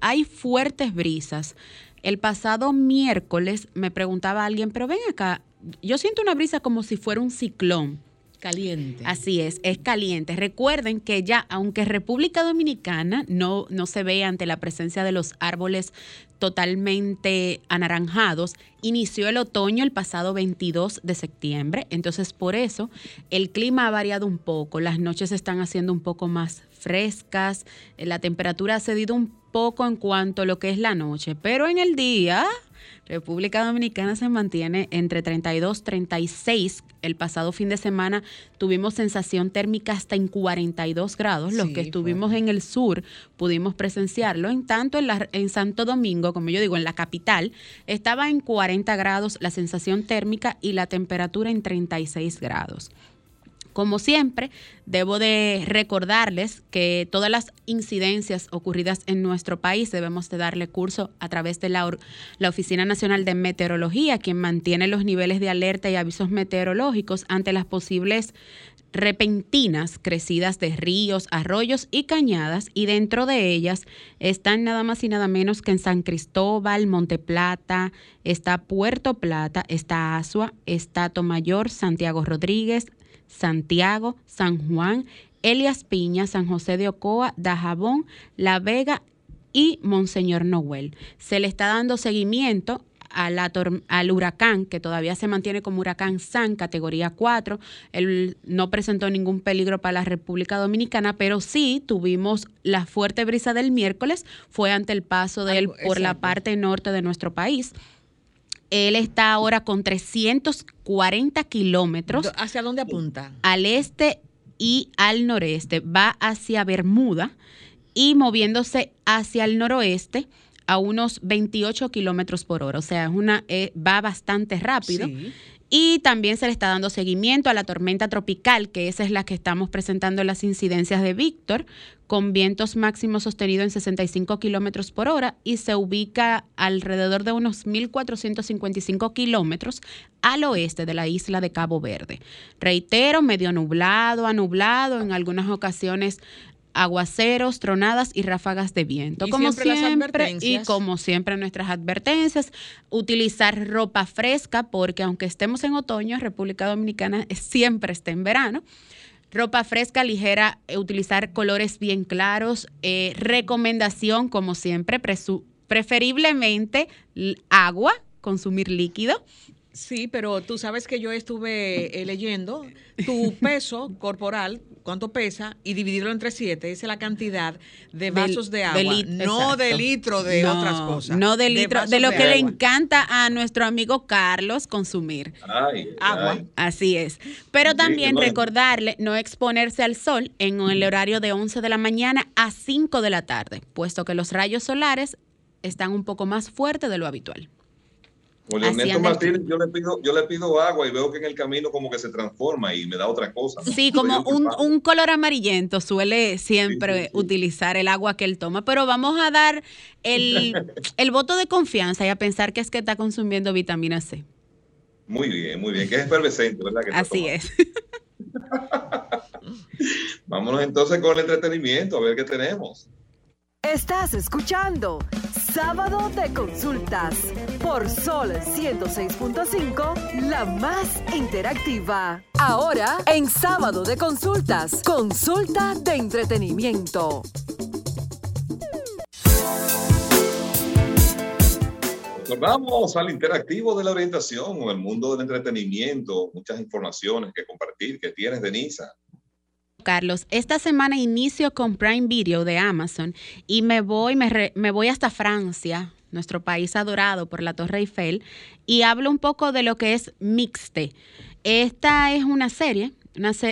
hay fuertes brisas. El pasado miércoles me preguntaba alguien, pero ven acá, yo siento una brisa como si fuera un ciclón. Caliente. Así es, es caliente. Recuerden que ya, aunque República Dominicana no, no se ve ante la presencia de los árboles totalmente anaranjados, inició el otoño el pasado 22 de septiembre, entonces por eso el clima ha variado un poco, las noches están haciendo un poco más frescas, la temperatura ha cedido un poco en cuanto a lo que es la noche, pero en el día República Dominicana se mantiene entre 32 36. El pasado fin de semana tuvimos sensación térmica hasta en 42 grados. Los que estuvimos en el sur pudimos presenciarlo. En tanto, en, en Santo Domingo, como yo digo, en la capital, estaba en 40 grados la sensación térmica y la temperatura en 36 grados. Como siempre, debo de recordarles que todas las incidencias ocurridas en nuestro país debemos de darle curso a través de la, la Oficina Nacional de Meteorología, quien mantiene los niveles de alerta y avisos meteorológicos ante las posibles repentinas crecidas de ríos, arroyos y cañadas y dentro de ellas están nada más y nada menos que en San Cristóbal, Monte Plata, está Puerto Plata, está Asua, está Tomayor, Santiago Rodríguez, Santiago, San Juan, Elias Piña, San José de Ocoa, Dajabón, La Vega y Monseñor Noel. Se le está dando seguimiento al huracán, que todavía se mantiene como huracán San, categoría 4. Él no presentó ningún peligro para la República Dominicana, pero sí tuvimos la fuerte brisa del miércoles, fue ante el paso de él por la parte norte de nuestro país. Él está ahora con 340 kilómetros. ¿Hacia dónde apunta? Al este y al noreste. Va hacia Bermuda y moviéndose hacia el noroeste a unos 28 kilómetros por hora. O sea, es una, eh, va bastante rápido. Sí. Y también se le está dando seguimiento a la tormenta tropical, que esa es la que estamos presentando las incidencias de Víctor, con vientos máximos sostenidos en 65 kilómetros por hora y se ubica alrededor de unos 1.455 kilómetros al oeste de la isla de Cabo Verde. Reitero, medio nublado, a nublado, en algunas ocasiones aguaceros, tronadas y ráfagas de viento. Y como siempre, y como siempre nuestras advertencias, utilizar ropa fresca porque aunque estemos en otoño, República Dominicana siempre está en verano. Ropa fresca, ligera, eh, utilizar colores bien claros. Eh, recomendación, como siempre, preferiblemente agua, consumir líquido. Sí, pero tú sabes que yo estuve eh, leyendo tu peso corporal, cuánto pesa, y dividirlo entre siete, esa es la cantidad de vasos de, agua, no de litro de otras cosas. No de litro, de, lo que le encanta a nuestro amigo Carlos consumir. agua. Así es. Pero también recordarle no exponerse al sol en el horario de 11 de la mañana a 5 de la tarde, puesto que los rayos solares están un poco más fuertes de lo habitual. Ernesto Martínez, yo le, pido, yo le pido agua y veo que en el camino como que se transforma y me da otra cosa. Sí, como un, color amarillento suele siempre utilizar el agua que él toma, pero vamos a dar el, voto de confianza y a pensar que es que está consumiendo vitamina C. Muy bien, muy bien, que es efervescente, ¿verdad? Así es. Vámonos entonces con el entretenimiento, a ver qué tenemos. Estás escuchando Sábado de Consultas por Sol 106.5, la más interactiva. Ahora en Sábado de Consultas, consulta de entretenimiento. Nos vamos al interactivo de la orientación el mundo del entretenimiento. Muchas informaciones que compartir que tienes, Denisa. Carlos, esta semana inicio con Prime Video de Amazon y me voy, me, me voy hasta Francia, nuestro país adorado por la Torre Eiffel, y hablo un poco de lo que es Mixte. Esta es una serie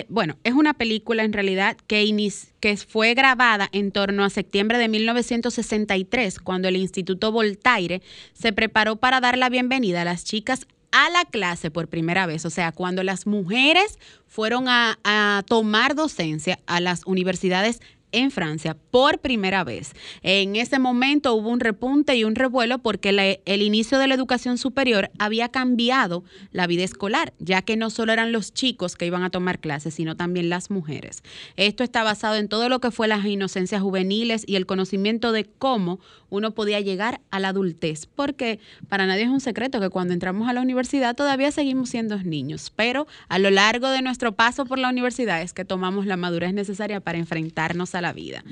bueno, es una película en realidad que, que fue grabada en torno a septiembre de 1963, cuando el Instituto Voltaire se preparó para dar la bienvenida a las chicas a la clase por primera vez, o sea, cuando las mujeres fueron a tomar docencia a las universidades en Francia por primera vez. En ese momento hubo un repunte y un revuelo porque el inicio de la educación superior había cambiado la vida escolar, ya que no solo eran los chicos que iban a tomar clases, sino también las mujeres. Esto está basado en todo lo que fue las inocencias juveniles y el conocimiento de cómo uno podía llegar a la adultez, porque para nadie es un secreto que cuando entramos a la universidad todavía seguimos siendo niños, pero a lo largo de nuestro paso por la universidad es que tomamos la madurez necesaria para enfrentarnos a la vida.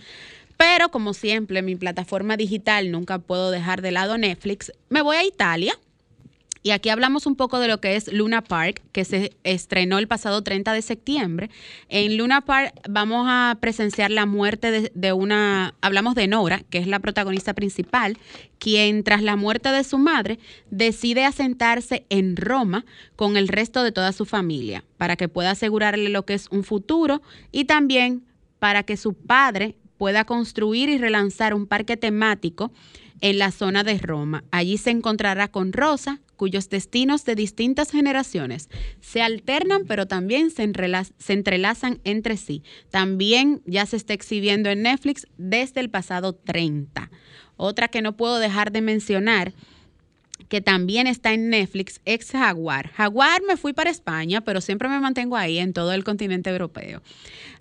Pero como siempre, mi plataforma digital nunca puedo dejar de lado Netflix. Me voy a Italia y aquí hablamos un poco de lo que es Luna Park, que se estrenó el pasado 30 de septiembre. En Luna Park vamos a presenciar la muerte de, una, hablamos de Nora, que es la protagonista principal, quien tras la muerte de su madre decide asentarse en Roma con el resto de toda su familia, para que pueda asegurarle lo que es un futuro y también para que su padre pueda construir y relanzar un parque temático en la zona de Roma. Allí se encontrará con Rosa, cuyos destinos de distintas generaciones se alternan, pero también se, entrelazan entre sí. También ya se está exhibiendo en Netflix desde el pasado 30. Otra que no puedo dejar de mencionar que también está en Netflix, es Jaguar. Jaguar me fui para España, pero siempre me mantengo ahí en todo el continente europeo.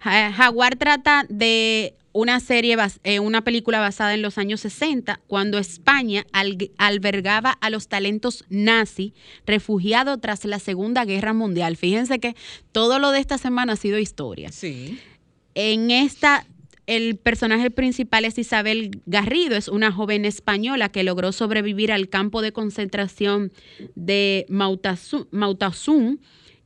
Jaguar trata de una serie, eh, una película basada en los años 60, cuando España albergaba a los talentos nazi refugiados tras la Segunda Guerra Mundial. Fíjense que todo lo de esta semana ha sido historia. Sí. En esta el personaje principal es Isabel Garrido, es una joven española que logró sobrevivir al campo de concentración de Mautasum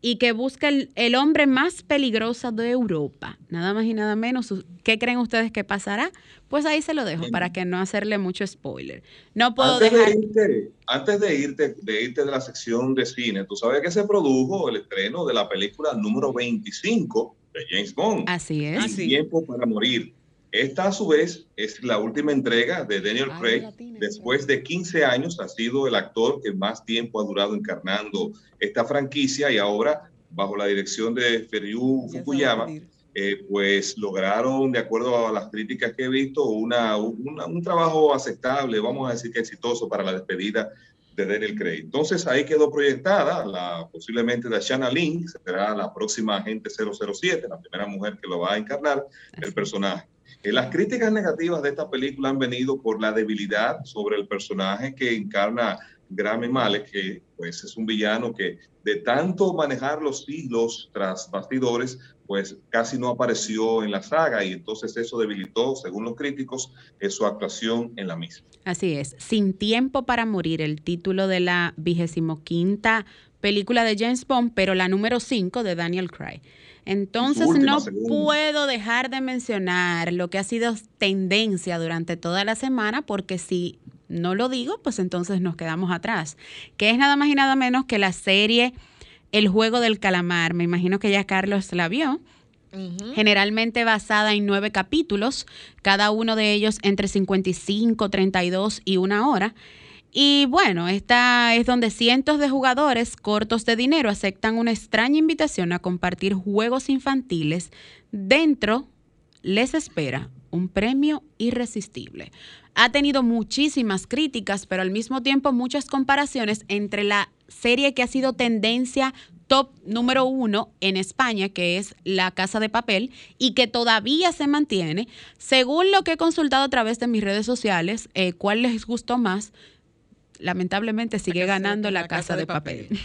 y que busca el, hombre más peligroso de Europa. Nada más y nada menos. ¿Qué creen ustedes que pasará? Pues ahí se lo dejo para que no hacerle mucho spoiler. No puedo antes dejar. De irte, antes de irte, de irte de la sección de cine, tú sabes que se produjo el estreno de la película número 25 de James Bond. Así es. Tiempo para morir. Esta a su vez es la última entrega de Daniel Craig. Después de 15 años ha sido el actor que más tiempo ha durado encarnando esta franquicia y ahora bajo la dirección de Feryu Fukuyama, eh, pues lograron, de acuerdo a las críticas que he visto, una, un trabajo aceptable, vamos a decir que exitoso para la despedida de Daniel Craig. Entonces ahí quedó proyectada la posiblemente de Shanna Link, será la próxima agente 007, la primera mujer que lo va a encarnar el personaje. Eh, las críticas negativas de esta película han venido por la debilidad sobre el personaje que encarna Graham Malek, que pues es un villano que de tanto manejar los hilos tras bastidores, pues casi no apareció en la saga y entonces eso debilitó, según los críticos, eh, su actuación en la misma. Así es, Sin tiempo para morir, el título de la vigésimo quinta película de James Bond, pero la número 5 de Daniel Craig. Entonces no puedo dejar de mencionar lo que ha sido tendencia durante toda la semana, porque si no lo digo, pues entonces nos quedamos atrás, que es nada más y nada menos que la serie El juego del calamar. Me imagino que ya Carlos la vio. Generalmente basada en nueve capítulos, cada uno de ellos entre 55, 32 y una hora. Y bueno, esta es donde cientos de jugadores cortos de dinero aceptan una extraña invitación a compartir juegos infantiles. Dentro les espera un premio irresistible. Ha tenido muchísimas críticas, pero al mismo tiempo muchas comparaciones entre la serie que ha sido tendencia top número uno en España, que es La Casa de Papel, y que todavía se mantiene. Según lo que he consultado a través de mis redes sociales, eh, ¿cuál les gustó más? lamentablemente sigue ganando la, casa, de, papel.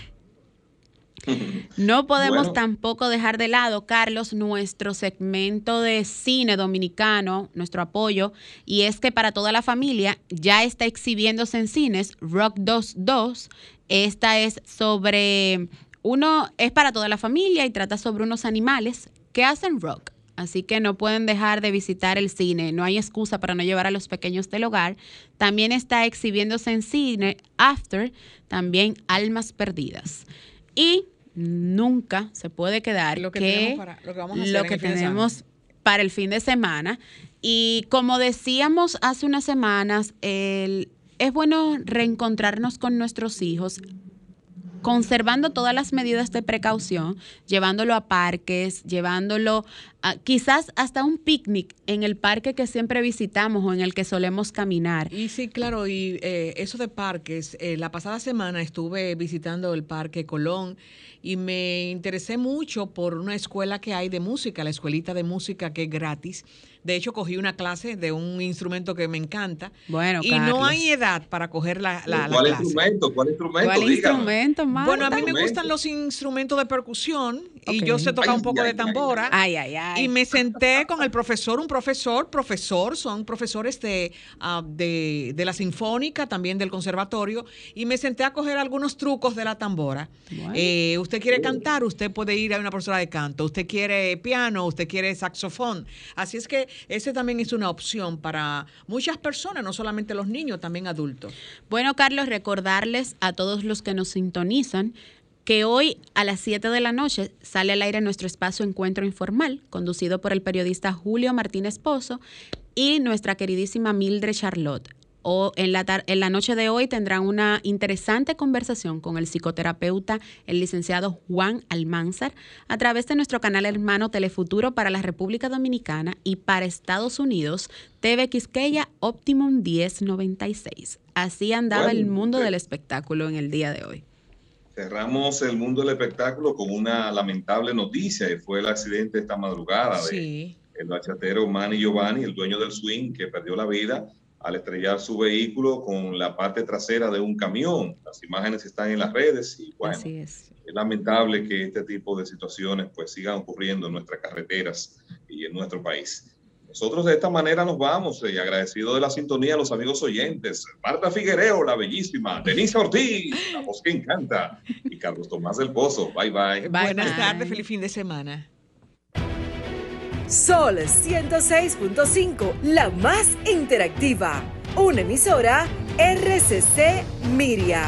No podemos tampoco dejar de lado, Carlos, nuestro segmento de cine dominicano, nuestro apoyo, y es que para toda la familia ya está exhibiéndose en cines Rock 2.2. Esta es sobre uno, es para toda la familia y trata sobre unos animales que hacen rock. Así que no pueden dejar de visitar el cine. No hay excusa para no llevar a los pequeños del hogar. También está exhibiéndose en cine After, también Almas Perdidas. Y nunca se puede quedar lo que, lo que, tenemos para el fin de semana. Y como decíamos hace unas semanas, es bueno reencontrarnos con nuestros hijos conservando todas las medidas de precaución, llevándolo a parques, llevándolo quizás hasta un picnic en el parque que siempre visitamos o en el que solemos caminar. Y sí, claro, y eh, eso de parques, eh, la pasada semana estuve visitando el Parque Colón y me interesé mucho por una escuela que hay de música, la escuelita de música que es gratis de hecho, cogí una clase de un instrumento que me encanta. Bueno, Y no hay edad para coger la, la, ¿Cuál Instrumento, ¿Cuál instrumento? ¿Cuál instrumento, Bueno, a mí me gustan los instrumentos de percusión y yo sé tocar un poco de tambora. Ay, ay, ay. Y me senté con el profesor, un profesor, profesor, son profesores de, ah, de, de, la Sinfónica, también del Conservatorio, y me senté a coger algunos trucos de la tambora. Eh, usted quiere cantar, usted puede ir a una profesora de canto. Usted quiere piano, usted quiere saxofón. Así es que ese también es una opción para muchas personas, no solamente los niños, también adultos. Bueno, Carlos, recordarles a todos los que nos sintonizan que hoy a las 7 de la noche sale al aire nuestro espacio Encuentro Informal, conducido por el periodista Julio Martínez Pozo y nuestra queridísima Mildred Charlotte o en la, en la noche de hoy tendrán una interesante conversación con el psicoterapeuta, el licenciado Juan Almanzar, a través de nuestro canal hermano Telefuturo para la República Dominicana y para Estados Unidos, TV Quisqueya Optimum 1096. Así andaba el mundo del espectáculo en el día de hoy. Cerramos el mundo del espectáculo con una lamentable noticia y fue el accidente esta madrugada de el bachatero Manny Giovanni, el dueño del swing, que perdió la vida al estrellar su vehículo con la parte trasera de un camión. Las imágenes están en las redes y bueno, es. lamentable que este tipo de situaciones pues sigan ocurriendo en nuestras carreteras y en nuestro país. Nosotros de esta manera nos vamos y agradecido de la sintonía a los amigos oyentes. Marta Figuereo, la bellísima, Denise Ortiz, la voz que encanta, y Carlos Tomás del Pozo. Bye bye. Buenas tardes, feliz fin de semana. Sol 106.5, la más interactiva. Una emisora RCC Miria.